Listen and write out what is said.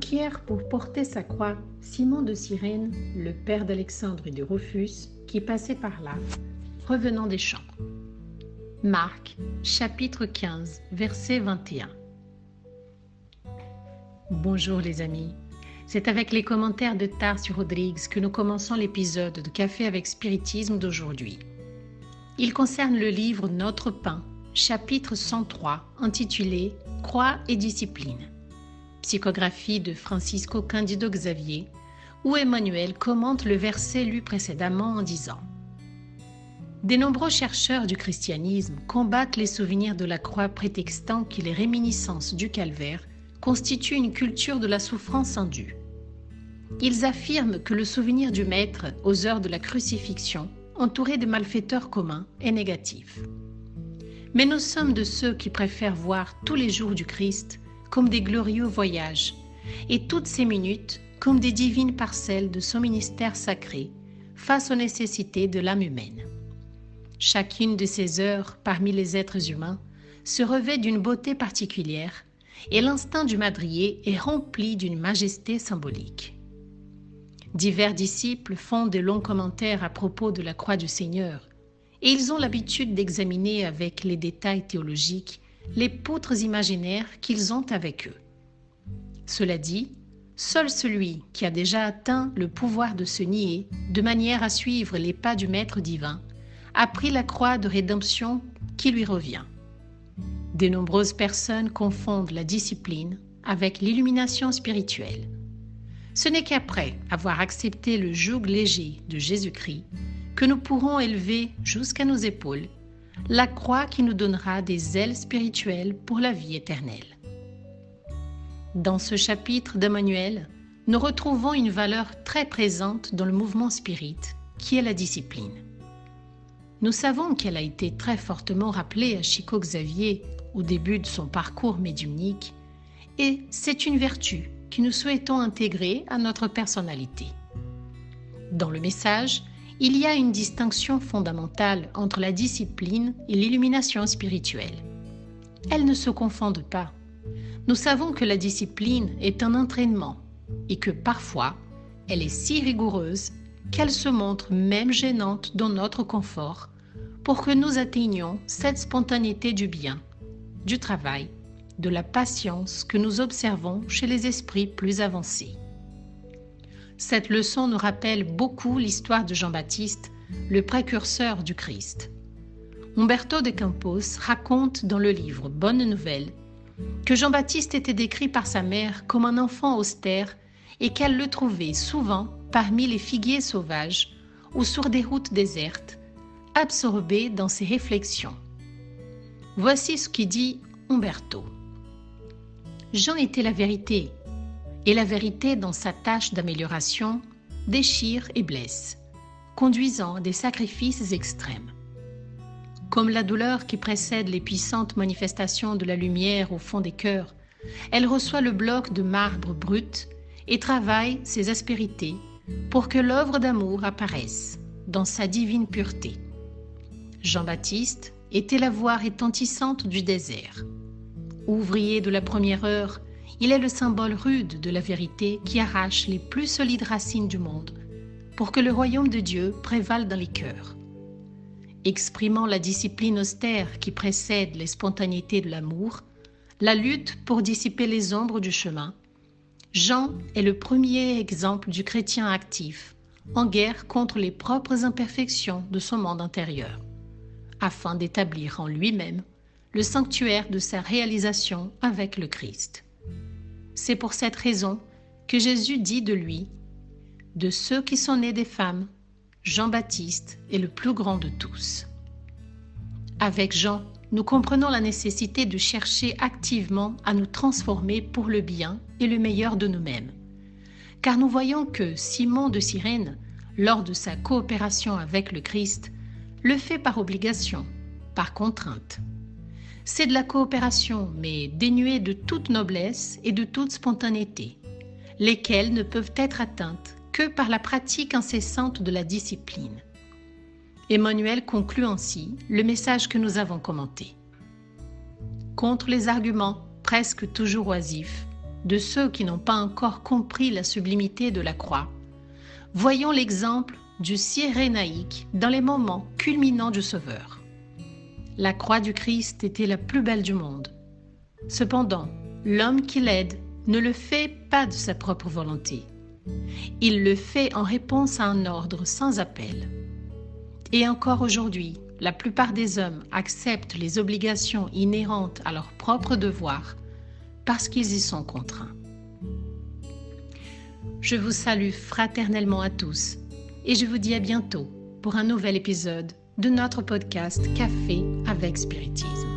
Pierre pour porter sa croix, Simon de Cyrène, le père d'Alexandre et de Rufus, qui passait par là, revenant des champs. Marc, chapitre 15, verset 21. Bonjour les amis. C'est avec les commentaires de Tarsi Rodrigues que nous commençons l'épisode de Café avec Spiritisme d'aujourd'hui. Il concerne le livre Notre pain, chapitre 103, intitulé Croix et discipline. Psychographie de Francisco Candido Xavier, où Emmanuel commente le verset lu précédemment en disant des nombreux chercheurs du christianisme combattent les souvenirs de la croix prétextant que les réminiscences du calvaire constituent une culture de la souffrance indue. Ils affirment que le souvenir du Maître aux heures de la crucifixion, entouré de malfaiteurs communs, est négatif. Mais nous sommes de ceux qui préfèrent voir tous les jours du Christ comme des glorieux voyages et toutes ces minutes comme des divines parcelles de son ministère sacré face aux nécessités de l'âme humaine. Chacune de ces heures parmi les êtres humains se revêt d'une beauté particulière et l'instinct du madrier est rempli d'une majesté symbolique. Divers disciples font de longs commentaires à propos de la croix du Seigneur et ils ont l'habitude d'examiner avec les détails théologiques les poutres imaginaires qu'ils ont avec eux. Cela dit, seul celui qui a déjà atteint le pouvoir de se nier de manière à suivre les pas du Maître divin a pris la croix de rédemption qui lui revient. De nombreuses personnes confondent la discipline avec l'illumination spirituelle. Ce n'est qu'après avoir accepté le joug léger de Jésus-Christ que nous pourrons élever jusqu'à nos épaules la croix qui nous donnera des ailes spirituelles pour la vie éternelle. Dans ce chapitre d'Emmanuel, nous retrouvons une valeur très présente dans le mouvement spirit, qui est la discipline. Nous savons qu'elle a été très fortement rappelée à Chico Xavier au début de son parcours médiumnique, et c'est une vertu que nous souhaitons intégrer à notre personnalité. Dans le message, il y a une distinction fondamentale entre la discipline et l'illumination spirituelle. Elles ne se confondent pas. Nous savons que la discipline est un entraînement et que parfois, elle est si rigoureuse qu'elle se montre même gênante dans notre confort pour que nous atteignions cette spontanéité du bien, du travail, de la patience que nous observons chez les esprits plus avancés. Cette leçon nous rappelle beaucoup l'histoire de Jean-Baptiste, le précurseur du Christ. Umberto de Campos raconte dans le livre Bonne Nouvelle que Jean-Baptiste était décrit par sa mère comme un enfant austère et qu'elle le trouvait souvent parmi les figuiers sauvages ou sur des routes désertes, absorbé dans ses réflexions. Voici ce qui dit Umberto. Jean était la vérité, et la vérité dans sa tâche d'amélioration déchire et blesse, conduisant à des sacrifices extrêmes. Comme la douleur qui précède les puissantes manifestations de la lumière au fond des cœurs, elle reçoit le bloc de marbre brut et travaille ses aspérités pour que l'œuvre d'amour apparaisse dans sa divine pureté. Jean-Baptiste était la voix retentissante du désert. Ouvrier de la première heure, il est le symbole rude de la vérité qui arrache les plus solides racines du monde pour que le royaume de Dieu prévale dans les cœurs. Exprimant la discipline austère qui précède les spontanéités de l'amour, la lutte pour dissiper les ombres du chemin, Jean est le premier exemple du chrétien actif, en guerre contre les propres imperfections de son monde intérieur afin d'établir en lui-même le sanctuaire de sa réalisation avec le Christ. C'est pour cette raison que Jésus dit de lui, De ceux qui sont nés des femmes, Jean-Baptiste est le plus grand de tous. Avec Jean, nous comprenons la nécessité de chercher activement à nous transformer pour le bien et le meilleur de nous-mêmes. Car nous voyons que Simon de Cyrène, lors de sa coopération avec le Christ, le fait par obligation, par contrainte. C'est de la coopération, mais dénuée de toute noblesse et de toute spontanéité, lesquelles ne peuvent être atteintes que par la pratique incessante de la discipline. Emmanuel conclut ainsi le message que nous avons commenté. Contre les arguments presque toujours oisifs, de ceux qui n'ont pas encore compris la sublimité de la croix, voyons l'exemple du Cyrénaïque dans les moments culminants du Sauveur. La croix du Christ était la plus belle du monde. Cependant, l'homme qui l'aide ne le fait pas de sa propre volonté. Il le fait en réponse à un ordre sans appel. Et encore aujourd'hui, la plupart des hommes acceptent les obligations inhérentes à leurs propres devoirs parce qu'ils y sont contraints. Je vous salue fraternellement à tous et je vous dis à bientôt pour un nouvel épisode de notre podcast Café avec.